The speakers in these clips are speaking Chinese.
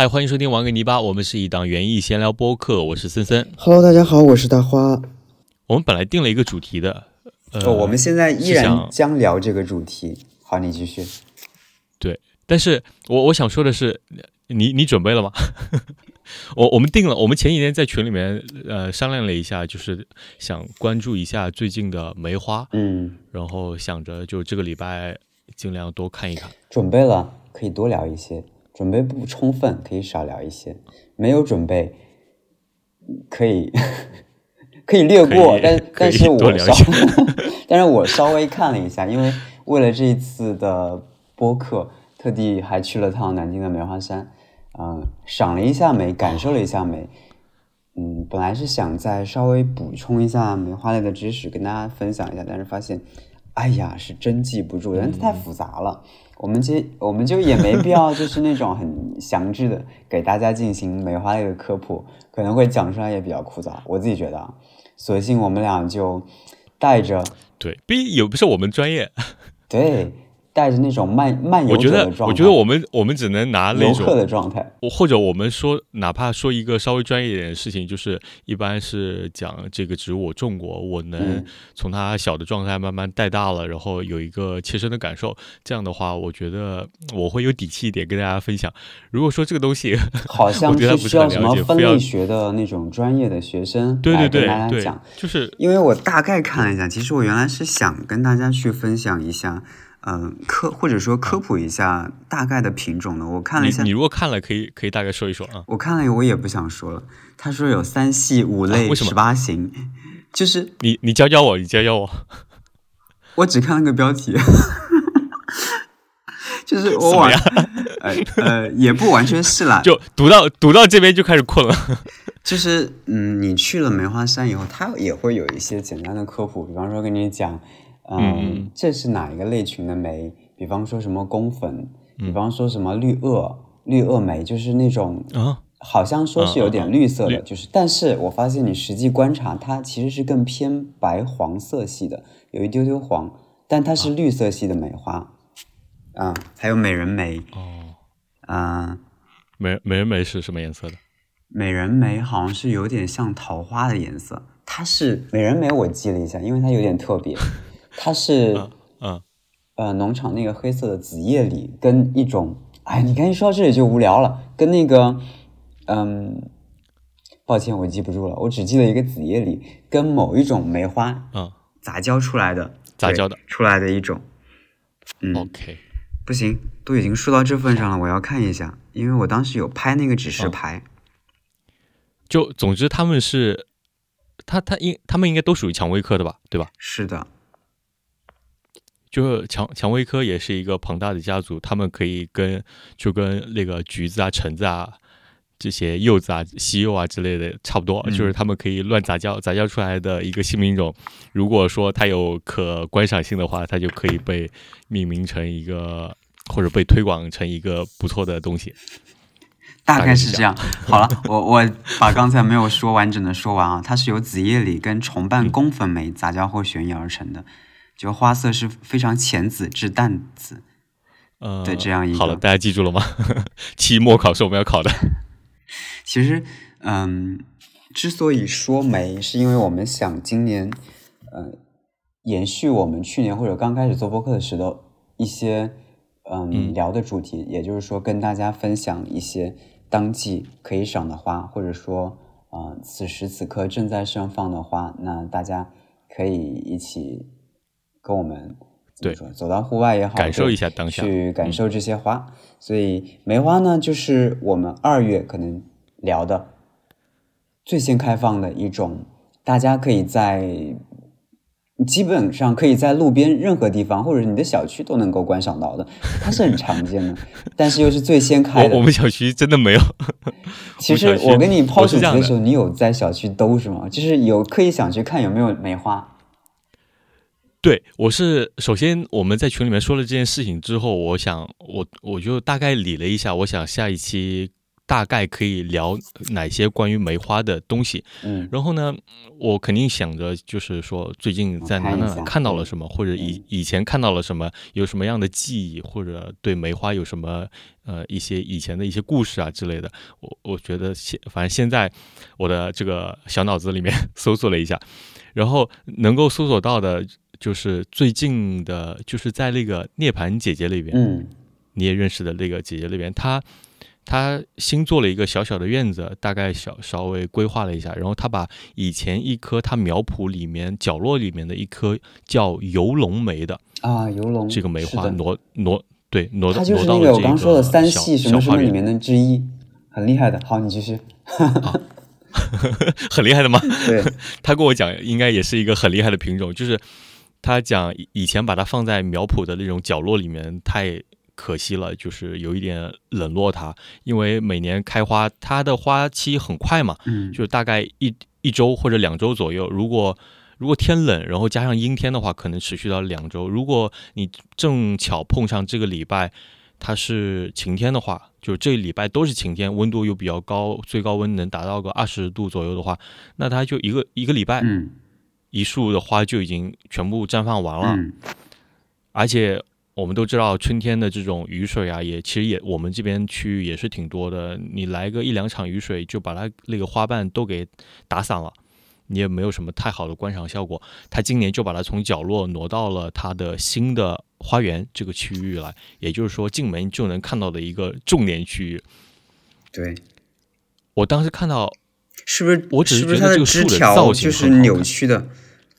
嗨，欢迎收听玩个泥巴，我们是一档园艺闲聊播客，我是森森。Hello，大家好，我是大花。我们本来定了一个主题的，呃，哦，我们现在依然将聊这个主题。好，你继续。对但是我我想说的是，你你准备了吗？我我们定了，我们前几天在群里面呃商量了一下，就是想关注一下最近的梅花，嗯，然后想着就这个礼拜尽量多看一看。准备了可以多聊一些，准备不充分可以少聊一些，没有准备可以 可以略过，但但是我稍 但是我稍微看了一下，因为为了这一次的播客，特地还去了趟南京的梅花山，嗯、赏了一下梅，感受了一下梅。嗯，本来是想再稍微补充一下梅花类的知识，跟大家分享一下，但是发现，哎呀，是真记不住，因为太复杂了。我们其实我们就也没必要，就是那种很详致的给大家进行梅花类的科普，可能会讲出来也比较枯燥。我自己觉得啊，索性我们俩就带着对，毕竟也不是我们专业，对带着那种漫漫游我觉得者的状态，我觉得我们我们只能拿那游客种的状态。我或者我们说，哪怕说一个稍微专业一点的事情，就是一般是讲这个植物我种过，我能嗯从它小的状态慢慢带大了，然后有一个切身的感受。这样的话，我觉得我会有底气一点跟大家分享。如果说这个东西，好像 是是需要什么很了解非要分类学的那种专业的学生对来跟对对对大家讲。，就是因为我大概看了一下，其实我原来是想跟大家去分享一下，嗯、科或者说科普一下大概的品种呢。我看了一下你你，如果看了，可以可以大概说一说啊。我看了我也不想说了。他说有三系、五类、十八型，就是你你教教我，你教教我。我只看了个标题，就是我什么完呀，呃呃也不完全是啦，就读到读到这边就开始困了。就是嗯，你去了梅花山以后，他也会有一些简单的科普，比方说跟你讲，嗯，嗯。这是哪一个类群的梅，比方说什么宫粉，嗯。比方说什么绿萼，绿萼梅就是那种啊，好像说是有点绿色的，就是，但是我发现你实际观察，它其实是更偏白黄色系的，有一丢丢黄，但它是绿色系的梅花，啊、还有美人梅，哦，啊、美美人梅是什么颜色的？美人梅好像是有点像桃花的颜色，它是美人梅，我记了一下，因为它有点特别，它是、嗯嗯，呃农场那个黑色的紫叶李跟一种，哎，你刚一说到这里就无聊了，跟那个嗯，抱歉我记不住了，我只记得一个紫叶李跟某一种梅花嗯杂交出来的，杂交的出来的一种，嗯，，OK，不行，都已经说到这份上了，我要看一下，因为我当时有拍那个指示哦牌。就总之他们是，他他应他们应该都属于蔷薇科的吧，对吧？是的，就是蔷蔷薇科也是一个庞大的家族，他们可以跟就跟那个橘子啊、橙子啊这些柚子啊、西柚啊之类的差不多，嗯就是他们可以乱杂交，杂交出来的一个新品种，如果说它有可观赏性的话，它就可以被命名成一个或者被推广成一个不错的东西。大大概是这样。好了，我我把刚才没有说完整的说完啊，它是由紫叶李跟重瓣宫粉梅杂交后选育而成的，就花色是非常浅紫至淡紫。呃，对这样一个好了，大家记住了吗？期末考试我们要考的。其实，嗯，之所以说梅，是因为我们想今年，呃，延续我们去年或者刚开始做播客的时候一些，嗯，嗯聊的主题，也就是说跟大家分享一些当季可以赏的花，或者说，呃，此时此刻正在盛放的花，那大家可以一起跟我们。对？走到户外也好，感受一下当下去感受这些花。所以梅花呢，就是我们二月可能聊的最先开放的一种，大家可以在基本上可以在路边任何地方或者你的小区都能够观赏到的，它是很常见的，但是又是最先开的我我。们小区真的没有。其实我跟你抛主题的时候，你有在小区兜是吗？就是有刻意想去看有没有梅花。对，我是首先我们在群里面说了这件事情之后，我想我我就大概理了一下，我想下一期大概可以聊哪些关于梅花的东西。嗯然后呢，我肯定想着就是说最近在哪哪看到了什么，或者以以前看到了什么，有什么样的记忆，或者对梅花有什么呃一些以前的一些故事啊之类的。我我觉得现反正现在我的这个小脑子里面 搜索了一下，然后能够搜索到的就是最近的，就是在那个涅槃姐姐那边，嗯你也认识的那个姐姐那边，她她新做了一个小小的院子，大概小稍微规划了一下，然后她把以前一棵她苗圃里面角落里面的一棵叫游龙梅的啊，游龙这个梅花挪挪对挪到挪到了这那个我刚说的三系什么什么里面的之一，很厉害的。好，你继续。很厉害的吗？对，他跟我讲，应该也是一个很厉害的品种，就是他讲以以前把它放在苗圃的那种角落里面太可惜了，就是有一点冷落它，因为每年开花，它的花期很快嘛，嗯就大概一一周或者两周左右。如果如果天冷，然后加上阴天的话，可能持续到两周。如果你正巧碰上这个礼拜它是晴天的话，就这礼拜都是晴天，温度又比较高，最高温能达到个二十度左右的话，那它就一个一个礼拜，嗯一束的花就已经全部绽放完了。嗯而且我们都知道，春天的这种雨水啊，也其实也我们这边区域也是挺多的。你来个一两场雨水，就把它那个花瓣都给打散了，你也没有什么太好的观赏效果。他今年就把它从角落挪到了他的新的花园这个区域来，也就是说进门就能看到的一个重点区域。对，我当时看到，是不是？我只是觉得这个树的枝条造型就是扭曲的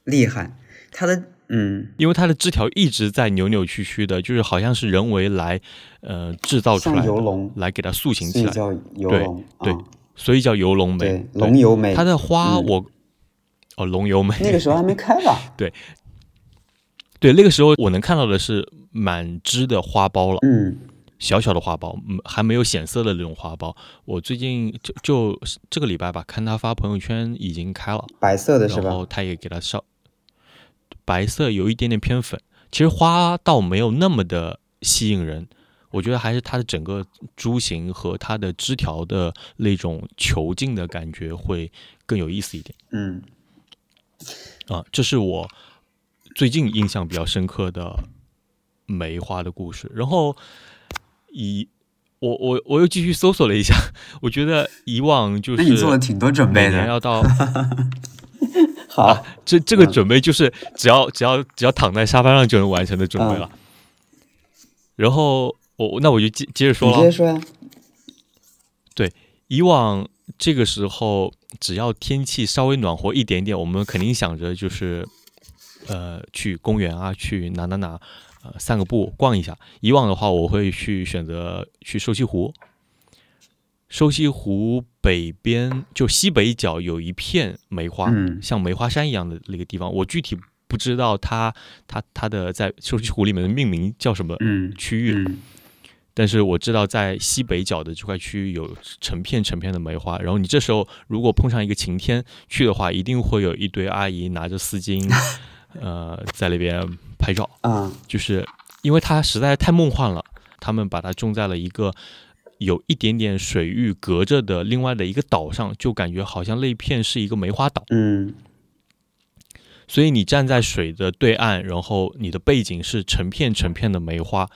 厉害？它的嗯，因为它的枝条一直在扭扭曲曲的，就是好像是人为来呃制造出来的游龙，来给它塑形起来。叫游对龙。对啊所以叫游龙梅。龙游梅。它的花嗯我、哦龙游梅，那个时候还没开吧？对对那个时候我能看到的是满枝的花苞了，嗯小小的花苞，嗯，还没有显色的那种花苞。我最近就就这个礼拜吧，看他发朋友圈已经开了，白色的是吧？然后他也给它烧白色，有一点点偏粉。其实花倒没有那么的吸引人，我觉得还是它的整个株形和它的枝条的那种遒劲的感觉会更有意思一点。嗯啊，这是我最近印象比较深刻的梅花的故事。然后以我我我又继续搜索了一下，我觉得以往就是你做了挺多准备的。要到 好，这这个嗯准备就是只要只要只要躺在沙发上就能完成的准备了。然后我那我就接接着说了你接着，说呀。对以往这个时候，只要天气稍微暖和一点点，我们肯定想着就是，呃，去公园啊，去哪哪哪，呃，散个步，逛一下。以往的话，我会去选择去瘦西湖。瘦西湖北边就西北角有一片梅花，嗯。像梅花山一样的那个地方，我具体不知道它它它的在瘦西湖里面的命名叫什么嗯区域，嗯。但是我知道在西北角的这块区域有成片成片的梅花，然后你这时候如果碰上一个晴天去的话，一定会有一堆阿姨拿着丝巾，呃，在那边拍照，啊。就是因为它实在太梦幻了，他们把它种在了一个有一点点水域隔着的另外的一个岛上，就感觉好像那片是一个梅花岛。嗯。所以你站在水的对岸，然后你的背景是成片成片的梅花，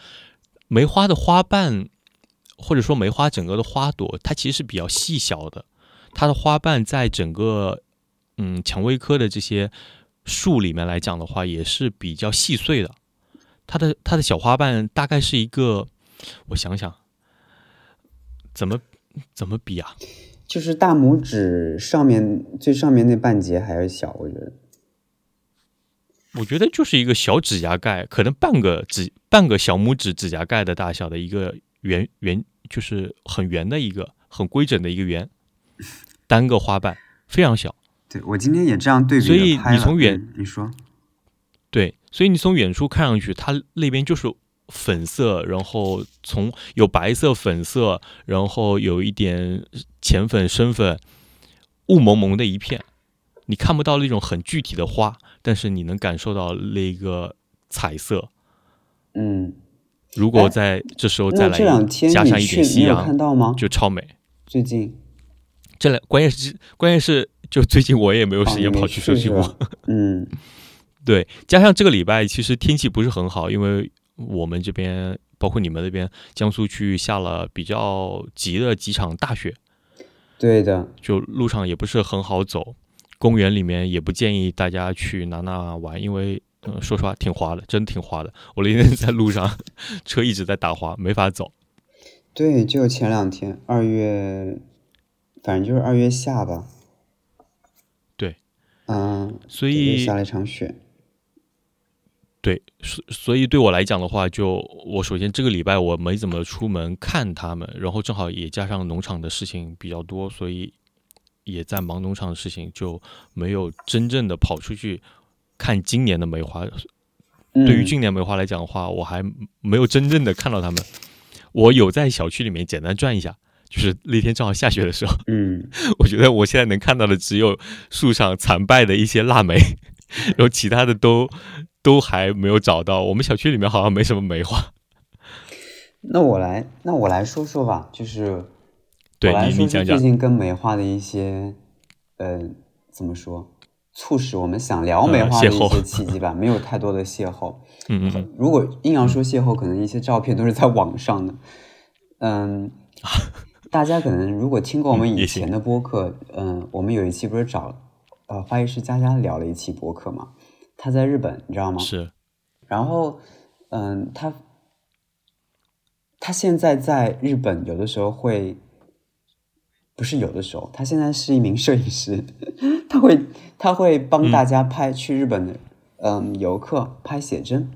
梅花的花瓣或者说梅花整个的花朵，它其实是比较细小的，它的花瓣在整个嗯蔷薇科的这些树里面来讲的话，也是比较细碎的。它的它的小花瓣大概是一个，我想想，怎么怎么比啊？就是大拇指上面最上面那半截还要小，我觉得。我觉得就是一个小指甲盖，可能半个指半个小拇指指甲盖的大小的一个圆圆，就是很圆的一个很规整的一个圆，单个花瓣非常小。对我今天也这样对比所以你从远嗯你说对，所以你从远处看上去，它那边就是粉色，然后从有白色、粉色，然后有一点浅粉、深粉，雾蒙蒙的一片，你看不到那种很具体的花，但是你能感受到那个彩色。嗯，如果哎在这时候再来加上一点夕阳，看到吗？就超美。最近这两关键是关键是就最近我也没有时间跑去设计过，嗯，对，加上这个礼拜其实天气不是很好，因为我们这边包括你们那边江苏区域下了比较急的几场大雪，对的，就路上也不是很好走，公园里面也不建议大家去拿那玩，因为嗯，说实话挺滑的，真挺滑的。我那天 在路上，车一直在打滑，没法走。对，就前两天二月，反正就是二月下吧。对，嗯，所以下了一场雪。对，所所以对我来讲的话，就我首先这个礼拜我没怎么出门看他们，然后正好也加上农场的事情比较多，所以也在忙农场的事情，就没有真正的跑出去看今年的梅花。对于今年梅花来讲的话，我还没有真正的看到他们。我有在小区里面简单转一下，就是那天正好下雪的时候。嗯，我觉得我现在能看到的只有树上残败的一些腊梅，然后其他的都。都还没有找到，我们小区里面好像没什么梅花。那我来，那我来说说吧，就是对我来说说最近跟梅花的一些，呃，怎么说，促使我们想聊梅花的一些契机吧。没有太多的邂逅。嗯嗯。如果硬要说邂逅，可能一些照片都是在网上的。嗯，大家可能如果听过我们以前的播客，嗯，我们有一期不是找呃花艺师佳佳聊了一期播客嘛？他在日本，你知道吗？是。然后，嗯，他他现在在日本，有的时候会，不是有的时候，他现在是一名摄影师，他会他会帮大家拍去日本的嗯游客拍写真，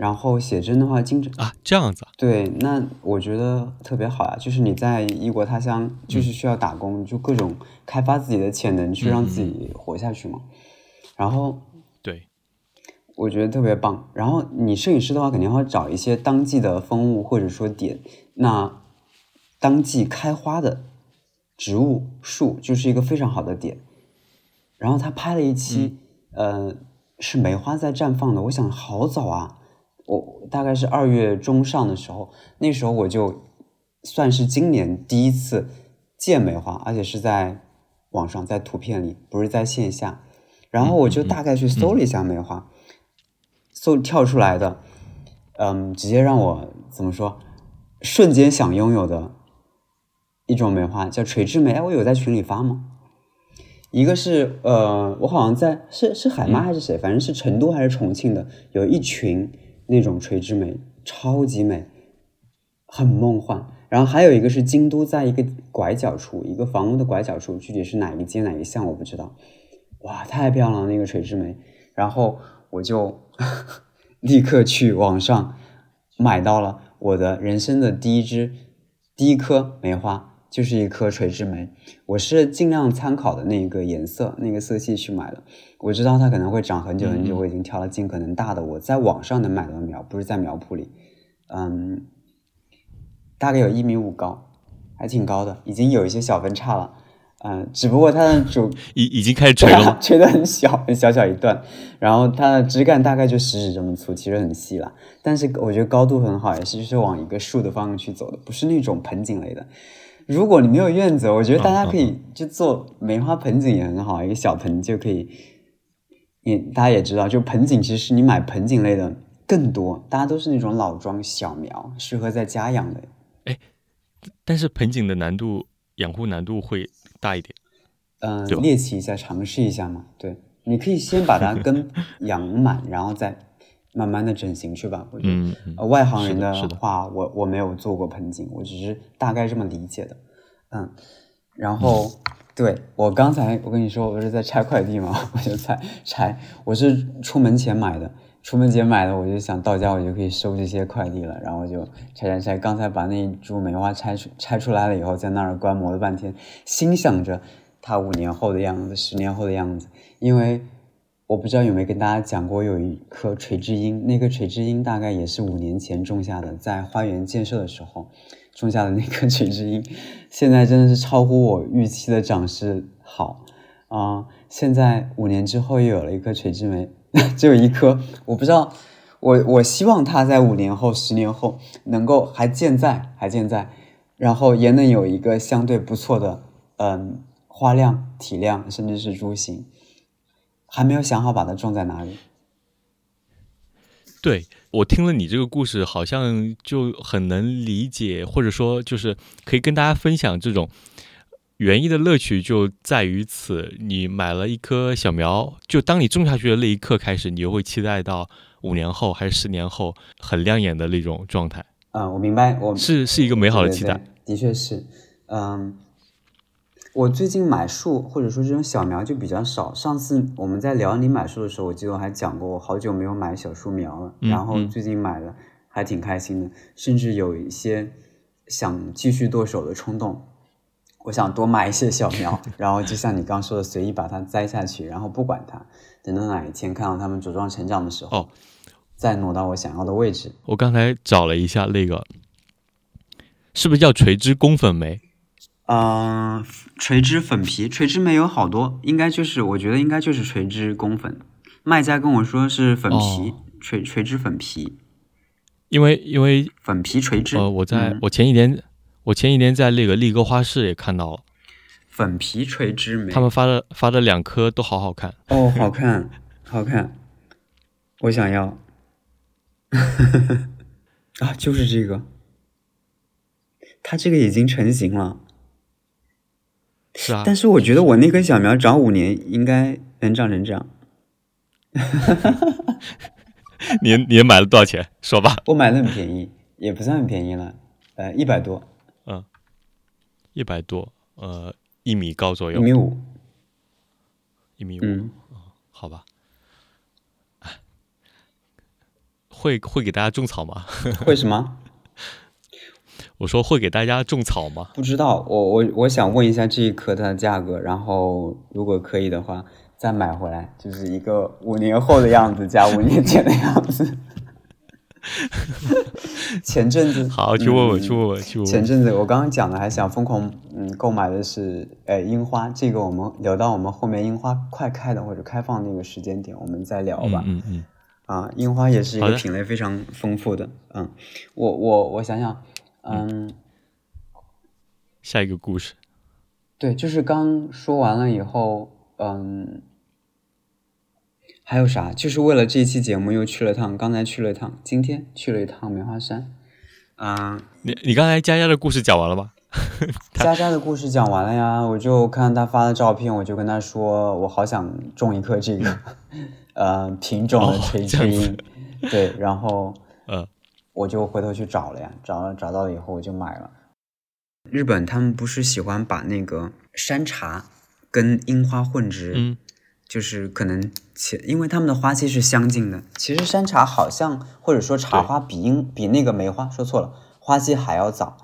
然后写真的话，经常啊这样子。对，那我觉得特别好呀，就是你在异国他乡，就是需要打工，就各种开发自己的潜能，去让自己活下去嘛。然后对。我觉得特别棒。然后你摄影师的话，肯定要找一些当季的风物或者说点。那当季开花的植物树就是一个非常好的点。然后他拍了一期，呃，是梅花在绽放的。我想好早啊，我大概是二月中上的时候，那时候我就算是今年第一次见梅花，而且是在网上，在图片里，不是在线下。然后我就大概去搜了一下梅花。搜跳出来的，嗯，直接让我怎么说，瞬间想拥有的一种梅花叫垂枝梅。哎，我有在群里发吗？一个是呃，我好像在是是海妈还是谁，反正是成都还是重庆的，有一群那种垂枝梅，超级美，很梦幻。然后还有一个是京都，在一个拐角处，一个房屋的拐角处，具体是哪一街哪一巷我不知道。哇，太漂亮了那个垂枝梅。然后我就。立刻去网上买到了我的人生的第一支第一颗梅花，就是一颗垂直梅。我是尽量参考的那个颜色、那个色系去买的。我知道它可能会长很久很久，我已经挑了尽可能大的。我在网上能买到的苗，不是在苗圃里。嗯，大概有一米五高，还挺高的，已经有一些小分叉了。嗯，只不过它的主 已已经开始垂了，垂的很小，很小小一段，然后它的枝干大概就食指这么粗，其实很细了。但是我觉得高度很好，也是就是往一个竖的方向去走的，不是那种盆景类的。如果你没有院子，我觉得大家可以就做梅花盆景也很好，一个小盆就可以。你大家也知道，就盆景其实你买盆景类的更多，大家都是那种老桩小苗，适合在家养的。哎，但是盆景的难度，养护难度会。大一点，嗯，猎奇一下，尝试一下嘛。对，你可以先把它根 养满，然后再慢慢的整形去吧。嗯，外行人的话，我我没有做过盆景，我只是大概这么理解的。嗯，然后对我刚才我跟你说，我不是在拆快递吗？我就在拆，我是出门前买的。出门前买的，我就想到家我就可以收这些快递了，然后就拆拆拆。刚才把那一株梅花拆出拆出来了以后，在那儿观摩了半天，心想着它五年后的样子，十年后的样子。因为我不知道有没有跟大家讲过，有一棵垂枝樱，那棵垂枝樱大概也是五年前种下的，在花园建设的时候种下的那棵 垂枝樱，现在真的是超乎我预期的长势好啊！现在五年之后又有了一棵垂枝梅。只有一颗，我不知道，我我希望它在五年后、十年后能够还健在，还健在。然后也能有一个相对不错的嗯花量、体量，甚至是株型，还没有想好把它种在哪里。对我听了你这个故事，好像就很能理解，或者说就是可以跟大家分享这种园艺的乐趣，就在于此。你买了一棵小苗，就当你种下去的那一刻开始，你就会期待到五年后还是十年后很亮眼的那种状态。嗯，我明白，我是是一个美好的期待，的确是。嗯，我最近买树或者说这种小苗就比较少。上次我们在聊你买树的时候，我记得我还讲过，我好久没有买小树苗了。然后最近买了，还挺开心的，甚至有一些想继续剁手的冲动。我想多买一些小苗，然后就像你刚说的，随意把它栽下去，然后不管它，等到哪一天看到它们茁壮成长的时候，再挪到我想要的位置。我刚才找了一下那个，是不是叫垂枝公粉梅？嗯，垂枝粉皮，垂枝没有好多，应该就是我觉得应该就是垂枝宫粉。卖家跟我说是粉皮，垂垂枝粉皮。因为因为粉皮垂直，呃，我在我前几天我前几天在那个丽歌花市也看到了粉皮垂直梅，他们发的发的两颗都好好看哦，好 看，好看，我想要。啊，就是这个，它这个已经成型了。是啊，但是我觉得我那根小苗长五年应该能长成这样。你你买了多少钱？说吧。我买的很便宜，也不算很便宜了，呃，一百多。嗯，一百多，呃，一米高左右。一米五。一米五。嗯，好吧。会会给大家种草吗？会什么？我说会给大家种草吗？不知道，我我我想问一下这一棵它的价格，然后如果可以的话，再买回来，就是一个五年后的样子加五年前的样子。前阵子好，去问问，去问问，去问。前阵子我刚刚讲的，还想疯狂嗯购买的是呃樱花，这个我们聊到我们后面樱花快开的或者开放那个时间点，我们再聊吧。嗯嗯。啊，樱花也是一个品类非常丰富的。嗯，我我我想想。嗯，下一个故事，对，就是刚说完了以后，嗯，还有啥？就是为了这一期节目又去了趟，刚才去了趟，今天去了一趟梅花山。嗯，你你刚才佳佳的故事讲完了吗？佳佳的故事讲完了呀，我就看他发的照片，我就跟他说，我好想种一棵这个，呃，品种的垂枝樱，对，然后，呃。我就回头去找了呀，找了找到了以后我就买了。日本他们不是喜欢把那个山茶跟樱花混植，嗯，就是可能其因为他们的花期是相近的。其实山茶好像或者说茶花比樱比那个梅花说错了，花期还要早，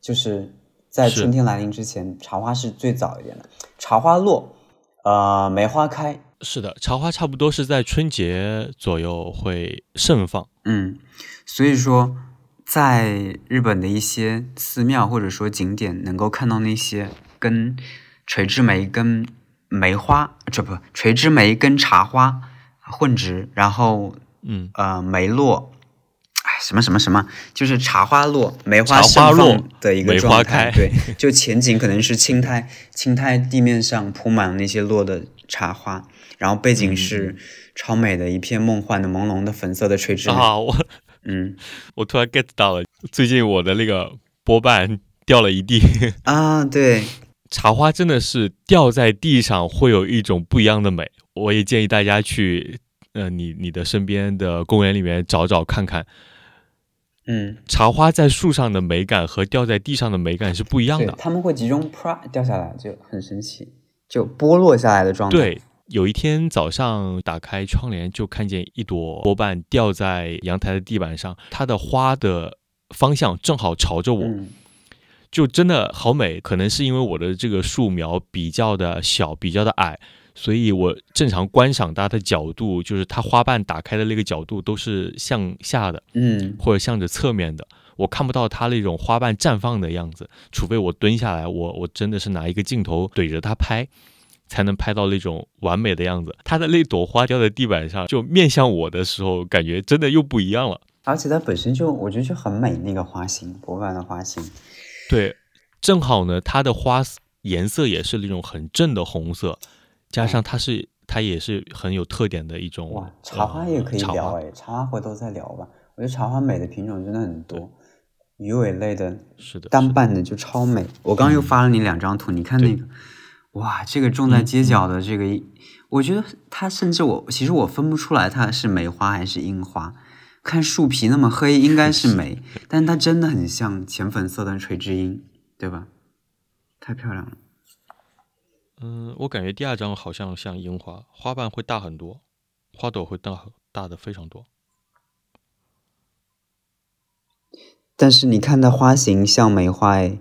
就是在春天来临之前，茶花是最早一点的。茶花落，呃，梅花开。是的，茶花差不多是在春节左右会盛放。嗯，所以说，在日本的一些寺庙或者说景点，能够看到那些跟垂枝梅跟梅花，这不垂枝梅跟茶花混植，然后嗯呃梅落，哎什么什么什么，就是茶花落，梅花盛放的一个状态。对，就前景可能是青苔，青苔地面上铺满了那些落的茶花。然后背景是超美的一片梦幻的朦胧的粉色的垂直啊！我 嗯，我突然 get 到了，最近我的那个波瓣掉了一地 啊！对，茶花真的是掉在地上会有一种不一样的美。我也建议大家去，呃，你你的身边的公园里面找找看看。嗯，茶花在树上的美感和掉在地上的美感是不一样的。他们会集中啪掉下来，就很神奇，就剥落下来的状态。对。有一天早上打开窗帘，就看见一朵波瓣掉在阳台的地板上，它的花的方向正好朝着我，就真的好美。可能是因为我的这个树苗比较的小，比较的矮，所以我正常观赏它的角度，就是它花瓣打开的那个角度都是向下的，嗯，或者向着侧面的，我看不到它那种花瓣绽放的样子，除非我蹲下来，我我真的是拿一个镜头怼着它拍。才能拍到那种完美的样子。它的那朵花掉在地板上，就面向我的时候，感觉真的又不一样了。而且它本身就，我觉得就很美，那个花型，博瓣的花型。对，正好呢，它的花颜色也是那种很正的红色，加上它是它也是很有特点的一种。哇，茶花也可以呃聊哎，茶花回头再聊吧。我觉得茶花美的品种真的很多，鱼尾类的、是的，单瓣的就超美。我刚刚又发了你两张图，你看那个，哇，这个种在街角的这个，我觉得它甚至我其实我分不出来它是梅花还是樱花。看树皮那么黑，应该是梅，但它真的很像浅粉色的垂枝樱，对吧？太漂亮了。嗯，我感觉第二张好像像樱花，花瓣会大很多，花朵会大大的非常多。但是你看它花型像梅花哎，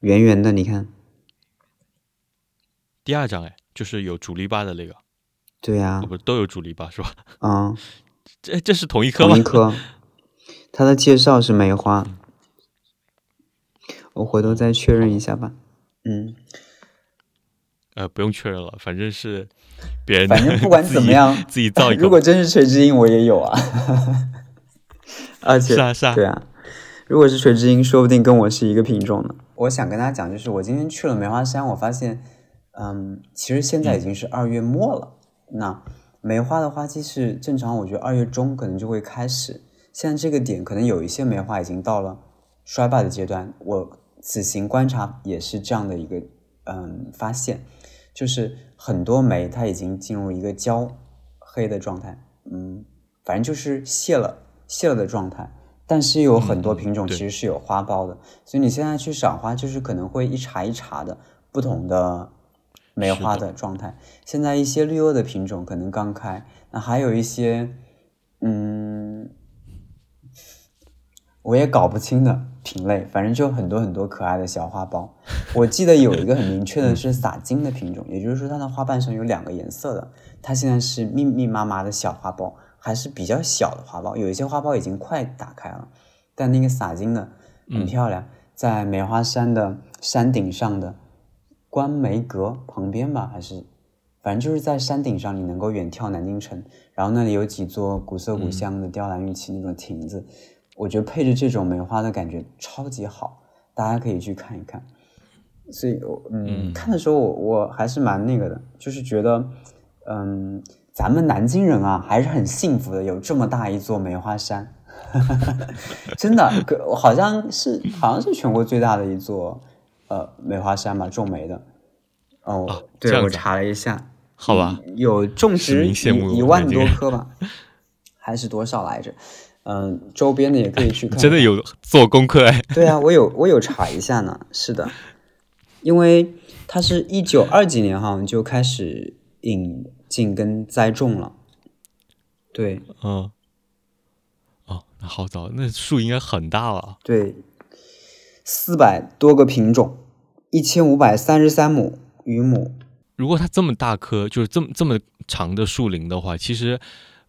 圆圆的，你看。第二张哎，就是有主篱笆的那个。对呀、哦，不都有主篱笆是吧？嗯，这这是同一棵吗？同一棵。它的介绍是梅花，我回头再确认一下吧。嗯，呃，不用确认了，反正是别人的。反正不管 怎么样，自己造一个。如果真是垂枝樱，我也有啊。而且是啊是啊，对啊，如果是垂枝樱，说不定跟我是一个品种呢。我想跟大家讲，就是我今天去了梅花山，我发现，嗯，其实现在已经是二月末了。那梅花的花期是正常，我觉得二月中可能就会开始。现在这个点，可能有一些梅花已经到了衰败的阶段。我此行观察也是这样的一个嗯发现，就是很多梅它已经进入一个焦黑的状态，嗯，反正就是谢了谢了的状态。但是有很多品种其实是有花苞的，所以你现在去赏花，就是可能会一茬一茬的不同的梅花的状态。现在一些绿萼的品种可能刚开，那还有一些，嗯，我也搞不清的品类，反正就很多很多可爱的小花苞。我记得有一个很明确的是撒金的品种，也就是说它的花瓣上有两个颜色的，它现在是密密麻麻的小花苞。还是比较小的花苞，有一些花苞已经快打开了，但那个洒金的很漂亮，在梅花山的山顶上的观梅阁旁边吧，还是反正就是在山顶上，你能够远眺南京城，然后那里有几座古色古香的雕栏玉砌那种亭子，我觉得配着这种梅花的感觉超级好，大家可以去看一看。所以，嗯，看的时候我我还是蛮那个的，就是觉得，嗯。咱们南京人啊，还是很幸福的，有这么大一座梅花山，真的，好像是好像是全国最大的一座呃梅花山吧，种梅的。哦，啊、对，我查了一下，好吧，有种植一一万多棵吧，还是多少来着？嗯，周边的也可以去 看。真的有做功课哎？对啊，我有我有查一下呢。是的，因为它是一九二几年好像就开始引。进跟栽种了，对，嗯，哦，那好早，那树应该很大了。对，四百多个品种，一千五百三十三亩榆亩。如果它这么大棵，就是这么这么长的树林的话，其实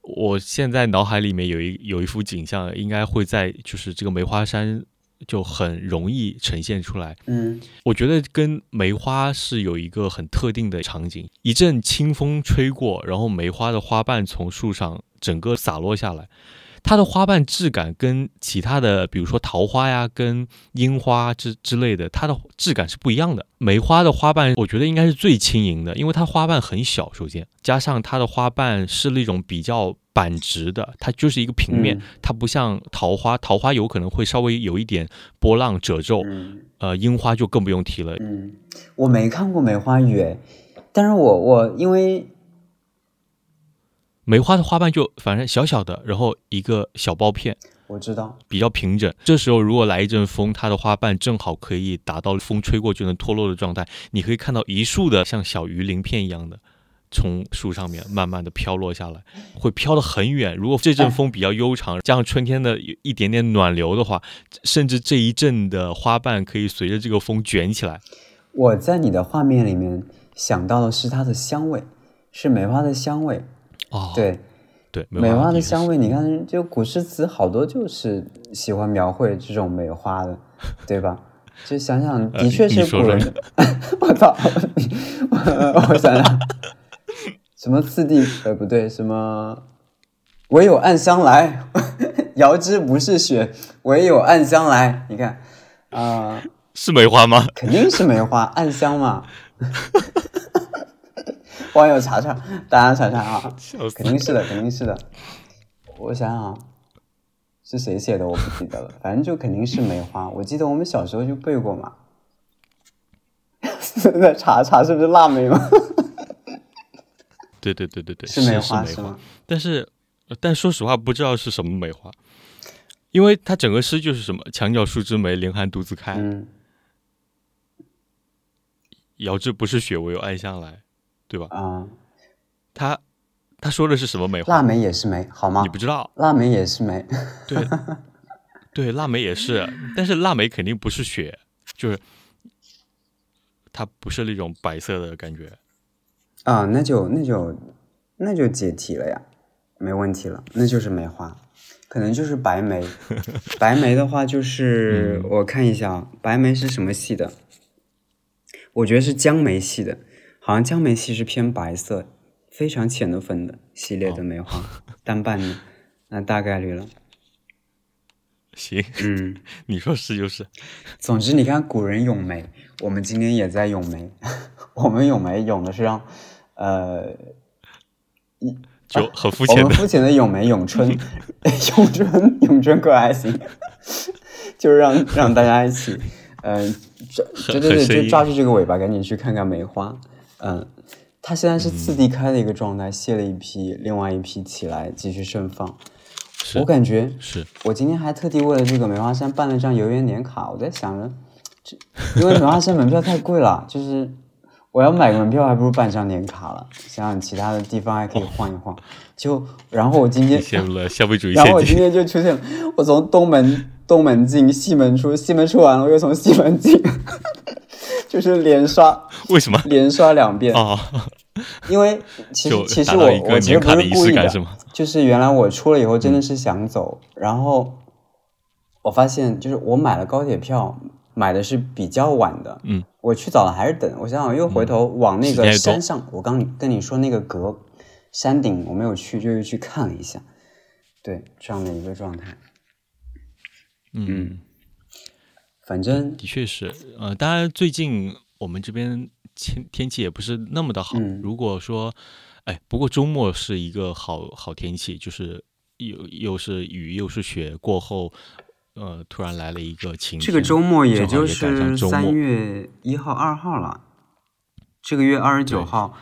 我现在脑海里面有一有一幅景象，应该会在就是这个梅花山。就很容易呈现出来。嗯，我觉得跟梅花是有一个很特定的场景，一阵清风吹过，然后梅花的花瓣从树上整个洒落下来，它的花瓣质感跟其他的，比如说桃花呀、跟樱花之之类的，它的质感是不一样的。梅花的花瓣，我觉得应该是最轻盈的，因为它花瓣很小，首先加上它的花瓣是那种比较。板直的，它就是一个平面，嗯、它不像桃花，桃花有可能会稍微有一点波浪褶皱，嗯、呃，樱花就更不用提了。嗯，我没看过梅花雨，但是我我因为梅花的花瓣就反正小小的，然后一个小苞片，我知道比较平整。这时候如果来一阵风，它的花瓣正好可以达到风吹过就能脱落的状态，你可以看到一束的像小鱼鳞片一样的。从树上面慢慢的飘落下来，会飘得很远。如果这阵风比较悠长，加上春天的一点点暖流的话，甚至这一阵的花瓣可以随着这个风卷起来。我在你的画面里面想到的是它的香味，是梅花的香味。哦，对对，梅花的香味，你看，就古诗词好多就是喜欢描绘这种梅花的，对吧？就想想，的确是古人。我操！我想想。什么次第？呃，不对，什么？唯有暗香来，遥知不是雪，唯有暗香来。你看，啊、是梅花吗？肯定是梅花，暗香嘛。网友查查，大家查查啊，肯！定是的，肯定是的。我想想啊，是谁写的我不记得了，反正就肯定是梅花。我记得我们小时候就背过嘛。在查查是不是腊梅吗？对对对对对，是是梅花是梅花。吗？但是，呃但说实话，不知道是什么梅花，因为它整个诗就是什么“墙角数枝梅，凌寒独自开，嗯，遥知不是雪，唯有暗香来”，对吧？啊、他他说的是什么梅花？腊梅也是梅，好吗你？不知道？腊梅也是梅。对，对，腊梅也是，但是腊梅肯定不是雪，就是它不是那种白色的感觉。啊，那就那就那就解题了呀，没问题了，那就是梅花，可能就是白梅。白梅的话就是、我看一下啊，白梅是什么系的？我觉得是江梅系的，好像江梅系是偏白色，非常浅的粉的系列的梅花，单瓣的，那大概率了。行，嗯，你说是就是。总之你看古人咏梅，我们今天也在咏梅，我们咏梅咏的是让，呃，就很肤我浅的，们肤浅的咏梅、咏春、咏春、咏春可还行，就是让让大家一起，嗯、抓对对对，就抓住这个尾巴，赶紧去看看梅花。嗯，它现在是次第开的一个状态，卸了一批，另外一批起来继续盛放。我感觉是我今天还特地为了这个梅花山办了张游园年卡，我在想着，这因为梅花山门票太贵了，就是我要买个门票，还不如办张年卡了。想想其他的地方还可以晃一晃，就然后我今天，陷入了消费主义然后我今。天就出现了，我从东门东门进，西门出，西门出完了，我又从西门进，就是连刷 为什么？连刷两遍。哦，因为其实其实我我其实不是故意的是？就是原来我出了以后真的是想走，然后我发现就是我买了高铁票，买的是比较晚的，嗯，我去早了还是等，我想想又回头往那个山上，我刚你跟你说那个阁山顶我没有去，就又去看了一下，对这样的一个状态，嗯，反正的确是。呃，当然最近我们这边天天气也不是那么的好。嗯如果说，哎，不过周末是一个好好天气，就是又又是雨又是雪过后，呃，突然来了一个晴天。这个周末也就是三月一号、二号了，这个月二十九号，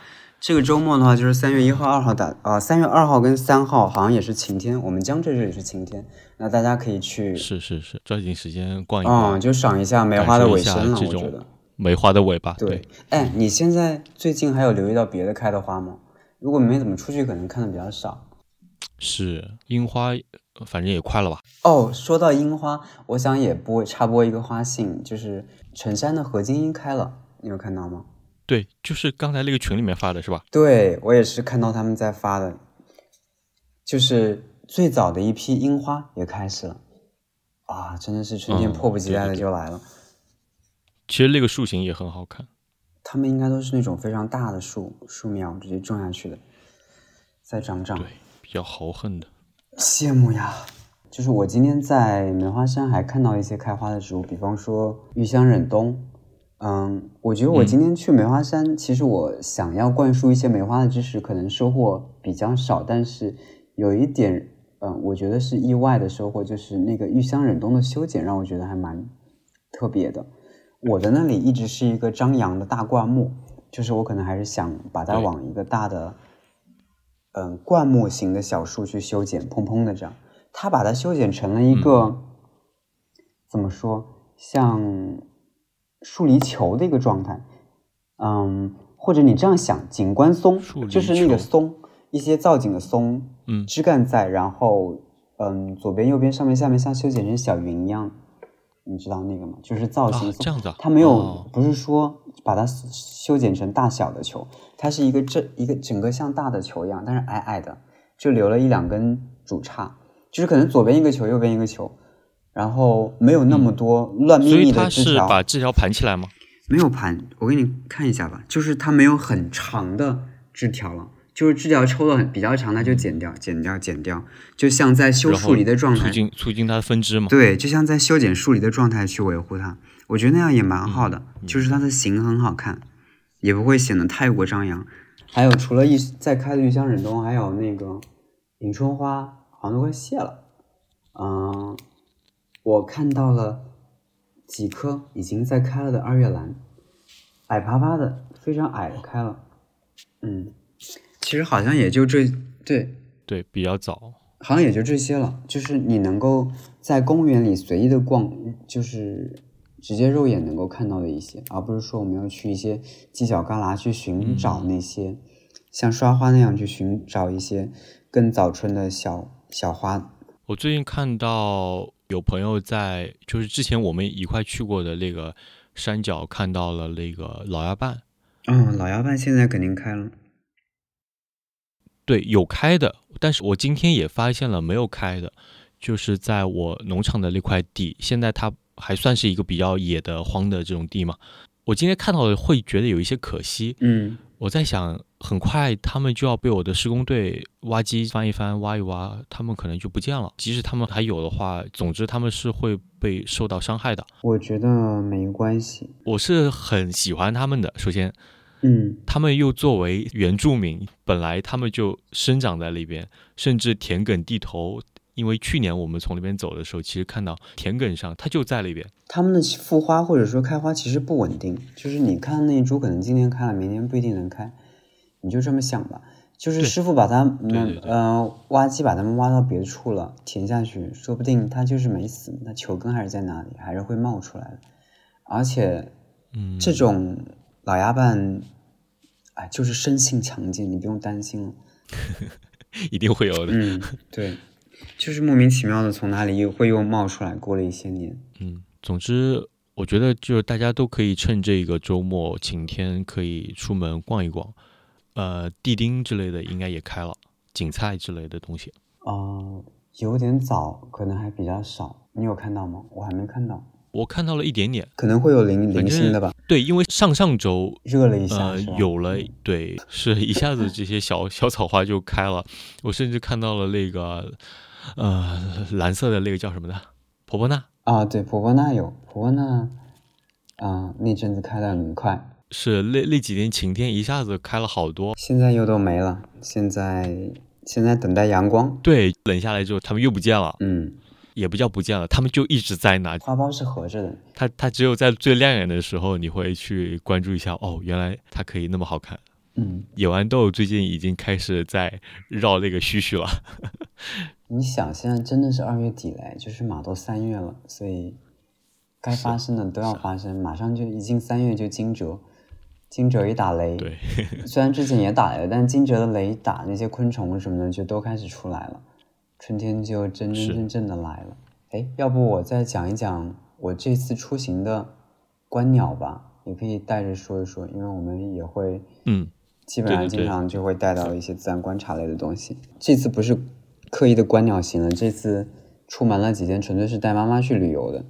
这个周末的话就是三月一号、二号打啊，三、月二号跟三号好像也是晴天，我们江浙这里是晴天，那大家可以去，是是是，抓紧时间逛一逛，嗯，就赏一下梅花的尾声了，我觉得。梅花的尾巴。对，哎，你现在最近还有留意到别的开的花吗？如果没怎么出去，可能看的比较少。是樱花，呃反正也快了吧？哦，说到樱花，我想也播插播一个花信，就是辰山的合金樱开了，你有看到吗？对，就是刚才那个群里面发的是吧？对我也是看到他们在发的，就是最早的一批樱花也开始了，啊，真的是春天嗯迫不及待的对对对就来了。其实那个树形也很好看。他们应该都是那种非常大的树树苗，直接种下去的，再长长。对，比较豪横的。羡慕呀！就是我今天在梅花山还看到一些开花的植物，比方说玉香忍冬。嗯，我觉得我今天去梅花山，其实我想要灌输一些梅花的知识，可能收获比较少，但是有一点，嗯，我觉得是意外的收获，就是那个玉香忍冬的修剪让我觉得还蛮特别的。我的那里一直是一个张扬的大灌木，就是我可能还是想把它往一个大的，嗯，灌木型的小树去修剪，砰砰的这样。它把它修剪成了一个、怎么说，像树篱球的一个状态。嗯，或者你这样想，景观松树就是那个松，一些造景的松，嗯枝干在，然后嗯，左边、右边、上面、下面像修剪成小云一样，你知道那个吗？就是造型啊，这样子啊？它没有，哦不是说把它修剪成大小的球，它是一个这一个整个像大的球一样，但是矮矮的，就留了一两根主杈，就是可能左边一个球，右边一个球，然后没有那么多乱密密所以它是的枝条，把枝条盘起来吗？没有盘，我给你看一下吧，就是它没有很长的枝条了，就是枝条抽的很比较长，它就剪掉，剪掉，剪掉，就像在修树篱的状态，促进促进它的分支嘛。对，就像在修剪树篱的状态去维护它，我觉得那样也蛮好的，就是它的形很好看，也不会显得太过张扬。还有除了一在开的玉香忍冬，还有那个迎春花，好像都快谢了。嗯，我看到了几棵已经在开了的二月兰，矮爬爬的，非常矮的开了。嗯，其实好像也就这，对对，比较早，好像也就这些了。就是你能够在公园里随意的逛，就是直接肉眼能够看到的一些，而不是说我们要去一些犄角旮旯去寻找那些像刷花那样去寻找一些更早春的小小花。我最近看到有朋友在，就是之前我们一块去过的那个山脚，看到了那个老鸭办。嗯，老鸭办现在肯定开了。对，有开的，但是我今天也发现了没有开的，就是在我农场的那块地，现在它还算是一个比较野的荒的这种地嘛。我今天看到了，会觉得有一些可惜。嗯，我在想，很快他们就要被我的施工队挖机翻一翻、挖一挖，他们可能就不见了。即使他们还有的话，总之他们是会被受到伤害的。我觉得没关系，我是很喜欢他们的。首先，嗯他们又作为原住民，本来他们就生长在那边，甚至田埂地头。因为去年我们从那边走的时候，其实看到田埂上它就在那边。它们的复花或者说开花其实不稳定，就是你看那一株可能今天开了，明天不一定能开，你就这么想吧。就是师傅把它们呃挖机把它们挖到别处了，填下去，说不定它就是没死，那球根还是在哪里，还是会冒出来的。而且嗯，这种老鸭瓣，哎，就是生性强健，你不用担心了。一定会有的。嗯，对，就是莫名其妙的从哪里又会又冒出来，过了一些年。嗯，总之，我觉得就是大家都可以趁这个周末晴天，可以出门逛一逛。呃，地丁之类的应该也开了，锦菜之类的东西。哦、有点早，可能还比较少。你有看到吗？我还没看到，我看到了一点点，可能会有零零星的吧，对，因为上上周热了一下，呃有了，对，是一下子这些小 小草花就开了。我甚至看到了那个呃蓝色的那个叫什么的婆婆纳，啊，对，婆婆纳有婆婆纳，啊，那阵子开的很快，是那那几天晴天一下子开了好多。现在又都没了。现在现在等待阳光，对，冷下来之后它们又不见了，嗯，也不叫不见了，他们就一直在那。花苞是合着的，它它只有在最亮眼的时候，你会去关注一下，哦，原来它可以那么好看。嗯，野豌豆最近已经开始在绕那个须须了。你想，现在真的是二月底嘞，就是马都三月了，所以该发生的都要发生，马上就一进三月就惊蛰，惊蛰一打雷，对，虽然之前也打雷，但惊蛰的雷打那些昆虫什么的就都开始出来了，春天就真真正正的来了。哎，要不我再讲一讲我这次出行的观鸟吧，也可以带着说一说，因为我们也会嗯，基本上经常就会带到一些自然观察类的东西。这次不是刻意的观鸟行了，这次出门了几天，纯粹是带妈妈去旅游的。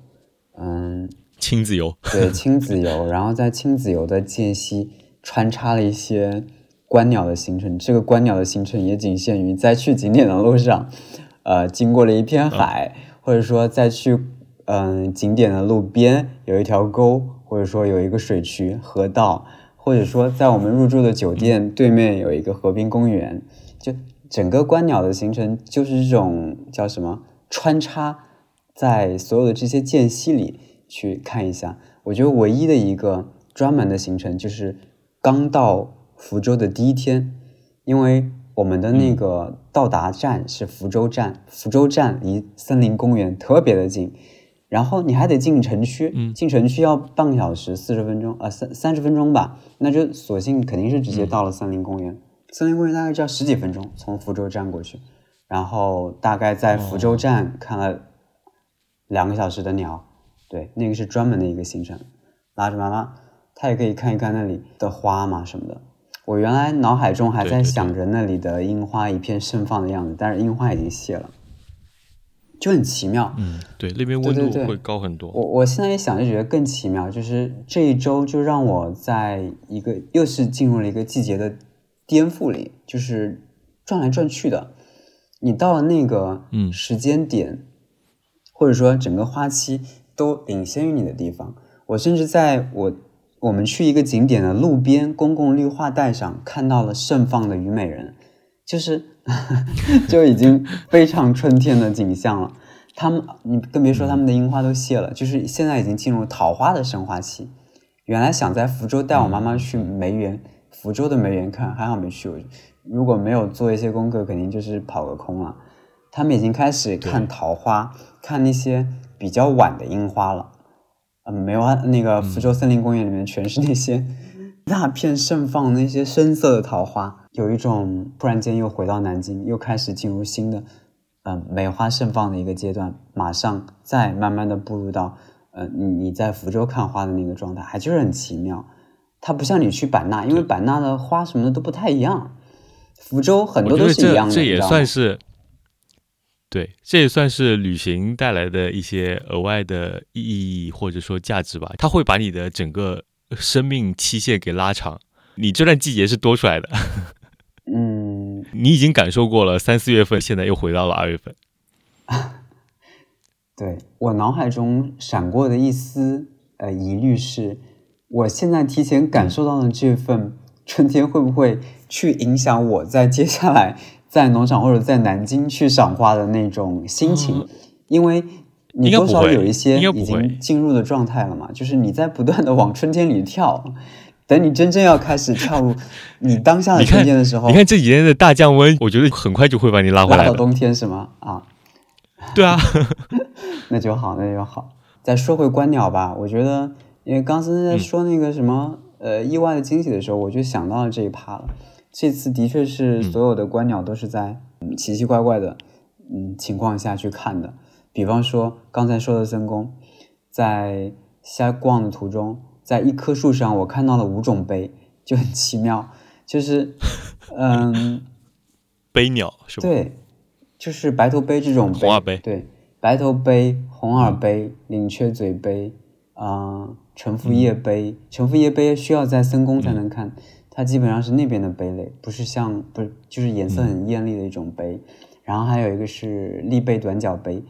嗯，亲子游，对，亲子游，然后在亲子游的间隙穿插了一些观鸟的行程。这个观鸟的行程也仅限于在去景点的路上，呃，经过了一片海，或者说在去嗯、景点的路边有一条沟，或者说有一个水渠、河道，或者说在我们入住的酒店对面有一个河滨公园。就整个观鸟的行程就是这种叫什么穿插在所有的这些间隙里去看一下。我觉得唯一的一个专门的行程就是刚到福州的第一天，因为我们的那个到达站是福州站，福州站离森林公园特别的近，然后你还得进城区，嗯进城区要半个小时四十分钟呃，三三十分钟吧，那就索性肯定是直接到了森林公园。森林公园大概就要十几分钟，从福州站过去，然后大概在福州站看了两个小时的鸟，对，那个是专门的一个行程，拉着妈妈，她也可以看一看那里的花嘛什么的。我原来脑海中还在想着那里的樱花一片盛放的样子，但是樱花已经谢了，就很奇妙。嗯，对，那边温度会高很多。我我现在一想就觉得更奇妙，就是这一周就让我在一个又是进入了一个季节的颠覆里，就是转来转去的。你到了那个嗯时间点，或者说整个花期都领先于你的地方，我甚至在我我们去一个景点的路边公共绿化带上看到了盛放的虞美人，就是 就已经非常春天的景象了。他们，你更别说他们的樱花都谢了，就是现在已经进入桃花的盛花期。原来想在福州带我妈妈去梅园，福州的梅园看，还好没去。我如果没有做一些功课，肯定就是跑个空了。他们已经开始看桃花，看那些比较晚的樱花了。嗯，梅花那个福州森林公园里面全是那些大片盛放那些深色的桃花，有一种突然间又回到南京，又开始进入新的。嗯，梅花盛放的一个阶段，马上再慢慢的步入到，呃，你你在福州看花的那个状态，还就是很奇妙。它不像你去版纳，因为版纳的花什么的都不太一样，福州很多都是一样的。这也算是，对，这也算是旅行带来的一些额外的意义或者说价值吧。它会把你的整个生命期限给拉长，你这段季节是多出来的。嗯，你已经感受过了三四月份，现在又回到了二月份。对我脑海中闪过的一丝呃疑虑是，我现在提前感受到的这份春天会不会去影响我在接下来在农场或者在南京去赏花的那种心情？嗯、因为你多少有一些已经进入的状态了嘛，就是你在不断的往春天里跳。等你真正要开始跳入你当下的 春天的时候，你看这几天的大降温，我觉得很快就会把你拉回来。拉到冬天是吗？啊，对啊，那就好，那就好。再说回观鸟吧，我觉得，因为刚才在说那个什么、嗯、呃意外的惊喜的时候，我就想到了这一趴了。这次的确是所有的观鸟都是在、嗯、奇奇怪怪的嗯情况下去看的，比方说刚才说的森宫，在瞎逛的途中。在一棵树上，我看到了五种杯，就很奇妙。就是，嗯，杯鸟是吧？对，就是白头杯这种杯。红耳杯。对，白头杯、红耳杯、领雀嘴杯啊、呃，橙腹叶杯。橙腹叶杯需要在森宫才能看，嗯、它基本上是那边的杯类，不是像不是就是颜色很艳丽的一种杯。嗯、然后还有一个是立杯短角杯，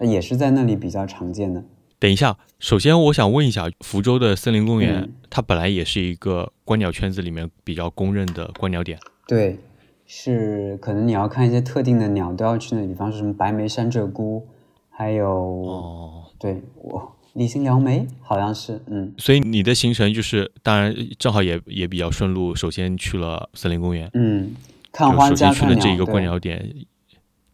也是在那里比较常见的。等一下，首先我想问一下，福州的森林公园，嗯、它本来也是一个观鸟圈子里面比较公认的观鸟点。对，是可能你要看一些特定的鸟都要去那里，比方说什么白眉山鹧鸪，还有哦，对我李姓杨梅好像是，嗯。所以你的行程就是，当然正好也也比较顺路，首先去了森林公园，嗯，看花加去了这一个观鸟点，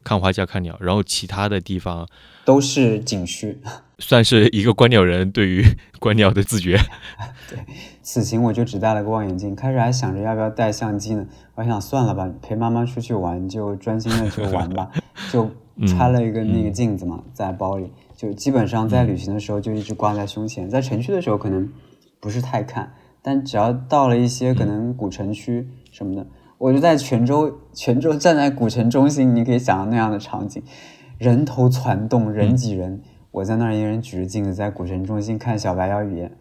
看花加看鸟，然后其他的地方都是景区。算是一个观鸟人对于 观鸟的自觉。对，此行我就只带了个望远镜，开始还想着要不要带相机呢，我想算了吧，陪妈妈出去玩就专心的去玩吧，就拆了一个那个镜子嘛，嗯、在包里，就基本上在旅行的时候就一直挂在胸前，在城区的时候可能不是太看，但只要到了一些可能古城区什么的，我就在泉州，泉州站在古城中心，你可以想象那样的场景，人头攒动，人挤人。嗯我在那儿一人举着镜子在古城中心看小白腰雨燕，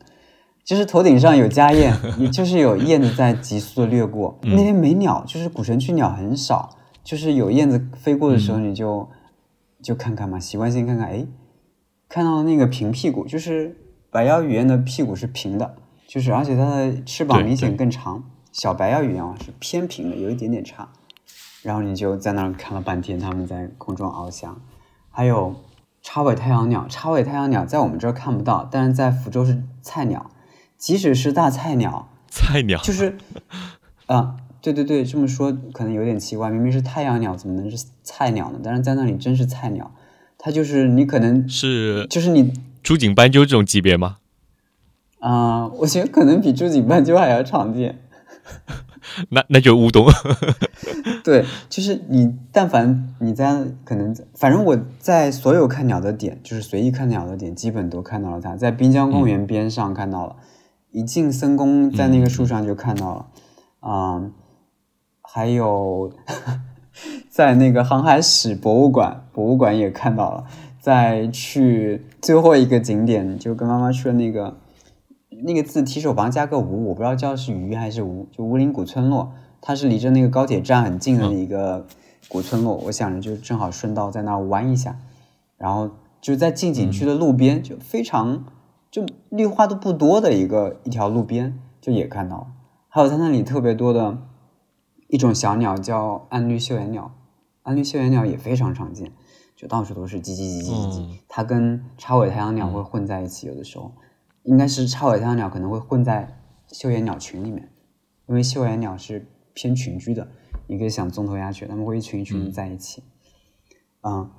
就是头顶上有家燕，也就是有燕子在急速的掠过。嗯、那边没鸟，就是古城区鸟很少，就是有燕子飞过的时候，你就、嗯、就看看嘛，习惯性看看。哎，看到了那个平屁股，就是白腰雨燕的屁股是平的，就是而且它的翅膀明显更长。小白腰雨燕啊是偏平的，有一点点差。然后你就在那儿看了半天，它们在空中翱翔，还有。叉尾太阳鸟，叉尾太阳鸟在我们这儿看不到，但是在福州是菜鸟。即使是大菜鸟，菜鸟就是 啊，对对对，这么说可能有点奇怪，明明是太阳鸟，怎么能是菜鸟呢？但是在那里真是菜鸟，它就是你可能是就是你珠颈斑鸠这种级别吗？啊、呃，我觉得可能比珠颈斑鸠还要常见。那那就乌冬。对，就是你，但凡你在可能，反正我在所有看鸟的点，就是随意看鸟的点，基本都看到了它。在滨江公园边上看到了，嗯、一进森宫，在那个树上就看到了，啊、嗯嗯，还有 在那个航海史博物馆，博物馆也看到了。再去最后一个景点，就跟妈妈去了那个那个字提手旁加个吴，我不知道叫是鱼还是吴，就吴林古村落。它是离着那个高铁站很近的一个古村落，我想着就正好顺道在那儿玩一下，然后就在进景区的路边，就非常就绿化都不多的一个一条路边，就也看到了，还有在那里特别多的一种小鸟叫暗绿绣眼鸟，暗绿绣眼鸟也非常常见，就到处都是叽叽叽叽叽叽，嗯它跟叉尾太阳鸟会混在一起，有的时候应该是叉尾太阳鸟可能会混在绣眼鸟群里面，因为绣眼鸟是偏群居的，你可以想棕头鸦雀，它们会一群一群的在一起，嗯，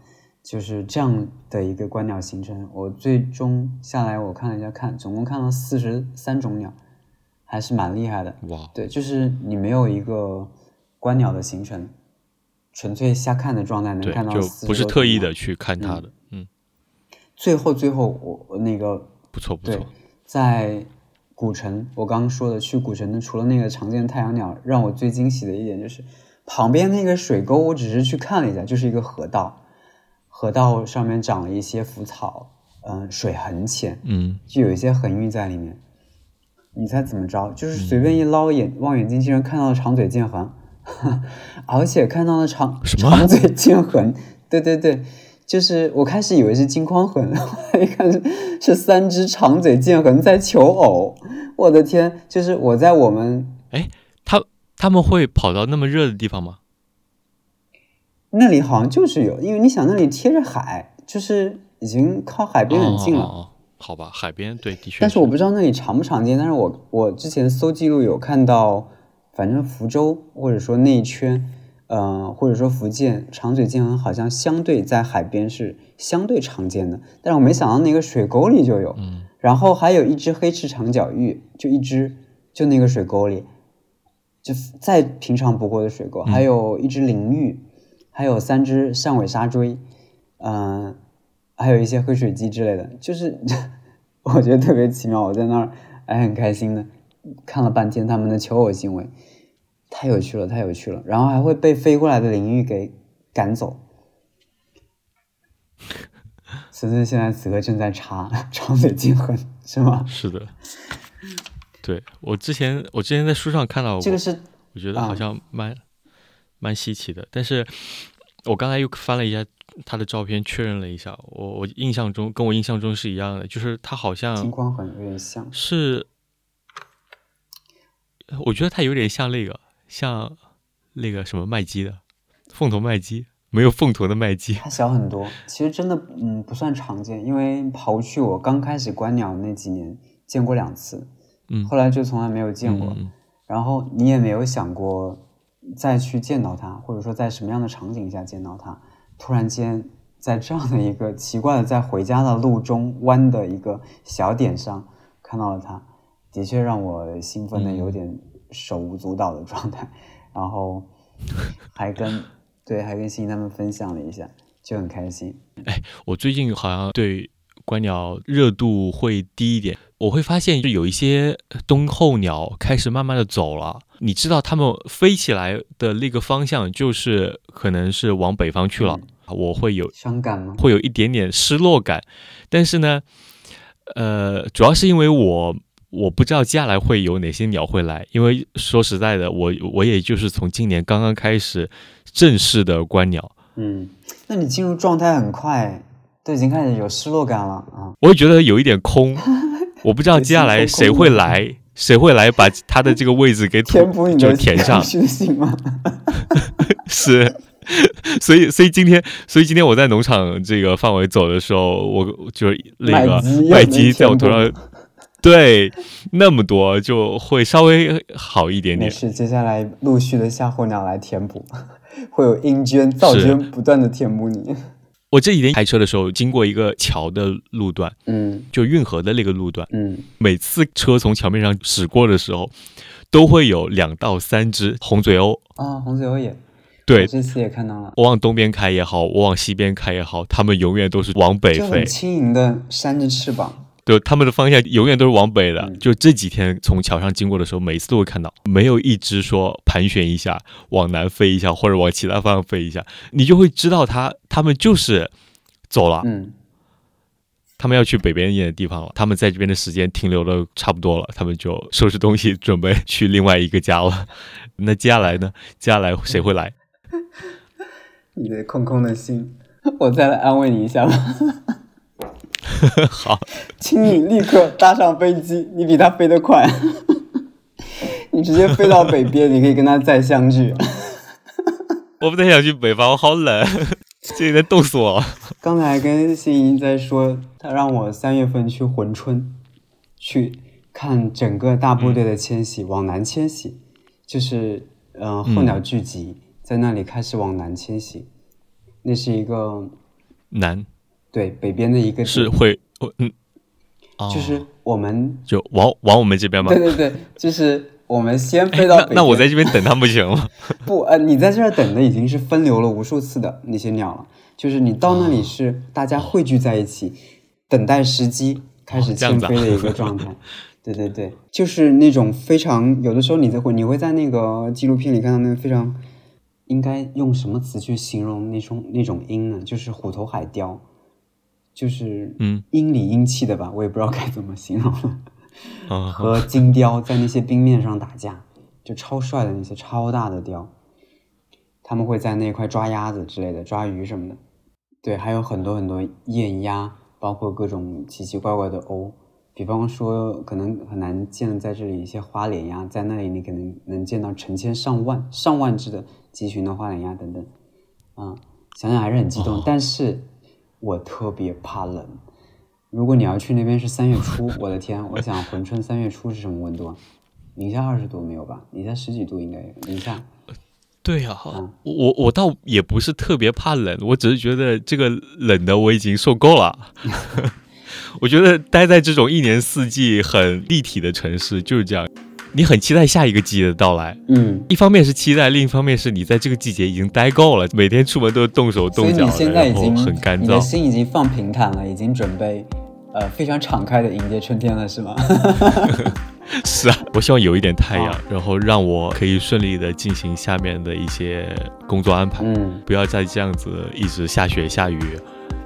就是这样的一个观鸟行程。我最终下来我看了一下看，总共看了四十三种鸟，还是蛮厉害的。哇，对，就是你没有一个观鸟的行程，纯粹瞎看的状态能看，到就40不是特意的去看它的，嗯，最后最后我我那个不错不错，，在古城，我刚刚说的去古城的，除了那个常见的太阳鸟，让我最惊喜的一点就是旁边那个水沟，我只是去看了一下，就是一个河道，河道上面长了一些浮草，嗯、水很浅，嗯，就有一些横鱼在里面。你猜怎么着？就是随便一捞眼、望远镜，竟然看到了长嘴剑痕，而且看到了长什么长嘴剑痕。对对对，就是我开始以为是金框痕，后来一看是是三只长嘴剑痕在求偶。我的天！就是我在我们哎他他们会跑到那么热的地方吗？那里好像就是有，因为你想那里贴着海，就是已经靠海边很近了。哦哦哦好吧，海边对，的确，但是我不知道那里常不常见，但是我我之前搜记录有看到，反正福州或者说那一圈，呃，或者说福建长嘴剑痕好像相对在海边是相对常见的，但是我没想到那个水沟里就有，嗯然后还有一只黑翅长脚鹬，就一只，就那个水沟里，就再平常不过的水沟，还有一只灵鹬，还有三只扇尾沙锥，嗯、还有一些黑水鸡之类的，就是 我觉得特别奇妙。我在那儿还很开心的看了半天他们的求偶行为，太有趣了，太有趣了。然后还会被飞过来的灵鹬给赶走。森森现在此刻正在查 长嘴剑痕，是吗？是的，对我之前我之前在书上看到过，这个是我觉得好啊像蛮、蛮稀奇的，但是我刚才又翻了一下他的照片，确认了一下，我我印象中跟我印象中是一样的，就是他好金像光很，有点像。是，我觉得它有点像那个像那个什么麦鸡的凤头麦鸡，没有凤头的麦鸡，它小很多，其实真的嗯不算常见，因为刨去我刚开始观鸟那几年见过两次，嗯后来就从来没有见过。嗯然后你也没有想过再去见到它，或者说在什么样的场景下见到它，突然间在这样的一个奇怪的在回家的路中弯的一个小点上看到了它，的确让我兴奋的有点手舞足蹈的状态，然后还跟 对还跟欣欣他们分享了一下，就很开心。哎我最近好像对观鸟热度会低一点，我会发现就有一些冬候鸟开始慢慢的走了。你知道它们飞起来的那个方向，就是可能是往北方去了，我会有伤感吗？会有一点点失落感。但是呢，呃，主要是因为我我不知道接下来会有哪些鸟会来，因为说实在的，我我也就是从今年刚刚开始正式的观鸟，嗯，那你进入状态很快，都已经开始有失落感了啊。我也觉得有一点空，我不知道接下来谁会来，谁会来把他的这个位置给填补你的就填上？是，所以所以今天所以今天我在农场这个范围走的时候，我就是那个麦鸡又能麦鸡在我头上，对，那么多就会稍微好一点点。没事，接下来陆续的夏候鸟来填补，会有英娟、造是娟不断的填补你。我这几天开车的时候，经过一个桥的路段，嗯就运河的那个路段，嗯，每次车从桥面上驶过的时候，都会有两到三只红嘴鸥。啊，红嘴鸥也，对这次也看到了，我往东边开也好，我往西边开也好，它们永远都是往北飞就很，轻盈的扇着翅膀。对，他们的方向永远都是往北的。嗯就这几天从桥上经过的时候，每次都会看到，没有一只说盘旋一下往南飞一下，或者往其他方向飞一下，你就会知道它他们就是走了。嗯，他们要去北边一点的地方了，他们在这边的时间停留的差不多了，他们就收拾东西准备去另外一个家了。那接下来呢？接下来谁会来？你的空空的心，我再来安慰你一下吧。好，请你立刻搭上飞机，你比他飞得快，你直接飞到北边，你可以跟他再相聚。我不太想去北方，我好冷，这里在冻死我。刚才跟心怡在说，他让我三月份去珲春，去看整个大部队的迁徙，往南迁徙，就是嗯候鸟聚集在那里开始往南迁徙，那是一个南。对北边的一个是会，嗯，就是我们就往往我们这边吗？对对对，就是我们先飞到北。那我在这边等他不行吗？不，呃，你在这儿等的已经是分流了无数次的那些鸟了。就是你到那里是大家汇聚在一起，等待时机开始迁飞的一个状态。对对对，就是那种非常有的时候你在会你会在那个纪录片里看到那个非常应该用什么词去形容那种那种鹰呢？就是虎头海雕。就是嗯，阴里阴气的吧，我也不知道该怎么形容了。和金雕在那些冰面上打架，就超帅的那些超大的雕，他们会在那块抓鸭子之类的，抓鱼什么的。对，还有很多很多雁鸭，包括各种奇奇怪怪的鸥。比方说，可能很难见在这里一些花脸鸭，在那里你可能能见到成千上万、上万只的集群的花脸鸭等等。啊，想想还是很激动，但是。我特别怕冷，如果你要去那边是三月初，我的天，我想珲春三月初是什么温度啊？零下二十度没有吧？零下十几度应该有，零下。对呀，我我倒也不是特别怕冷，我只是觉得这个冷的我已经受够了。我觉得待在这种一年四季很立体的城市就是这样。你很期待下一个季节的到来，嗯，一方面是期待，另一方面是你在这个季节已经待够了，每天出门都是动手动脚的，然后很干燥，你的心已经放平坦了，已经准备，呃，非常敞开的迎接春天了，是吗？是啊，我希望有一点太阳，然后让我可以顺利的进行下面的一些工作安排，嗯，不要再这样子一直下雪下雨。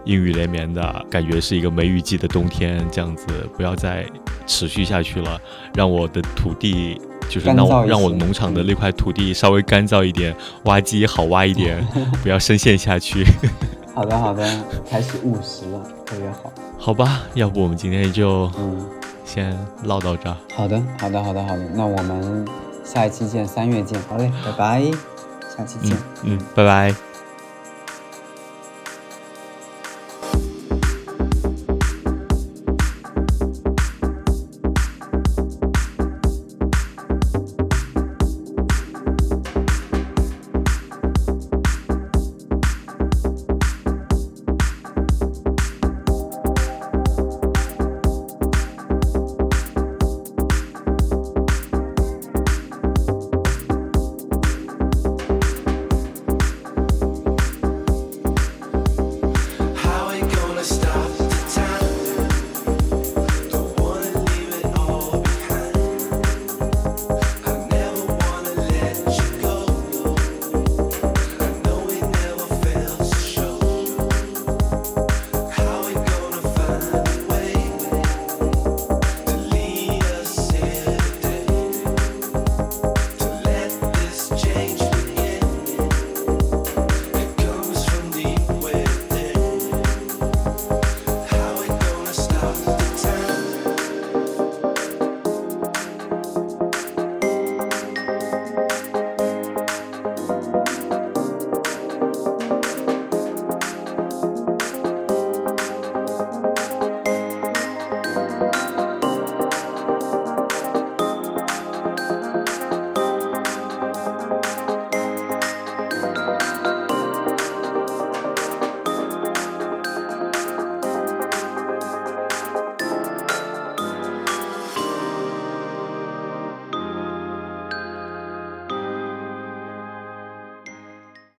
阴雨连绵的感觉是一个梅雨季的冬天，这样子不要再持续下去了，让我的土地就是让我让我农场的那块土地稍微干燥一点，挖机好挖一点，不要深陷下去。好 的好的，开始务实了，特别好。好吧，要不我们今天就嗯先唠到这儿。好的好的好的好的，那我们下一期见，三月见。好嘞，拜拜，下期见。嗯，拜拜。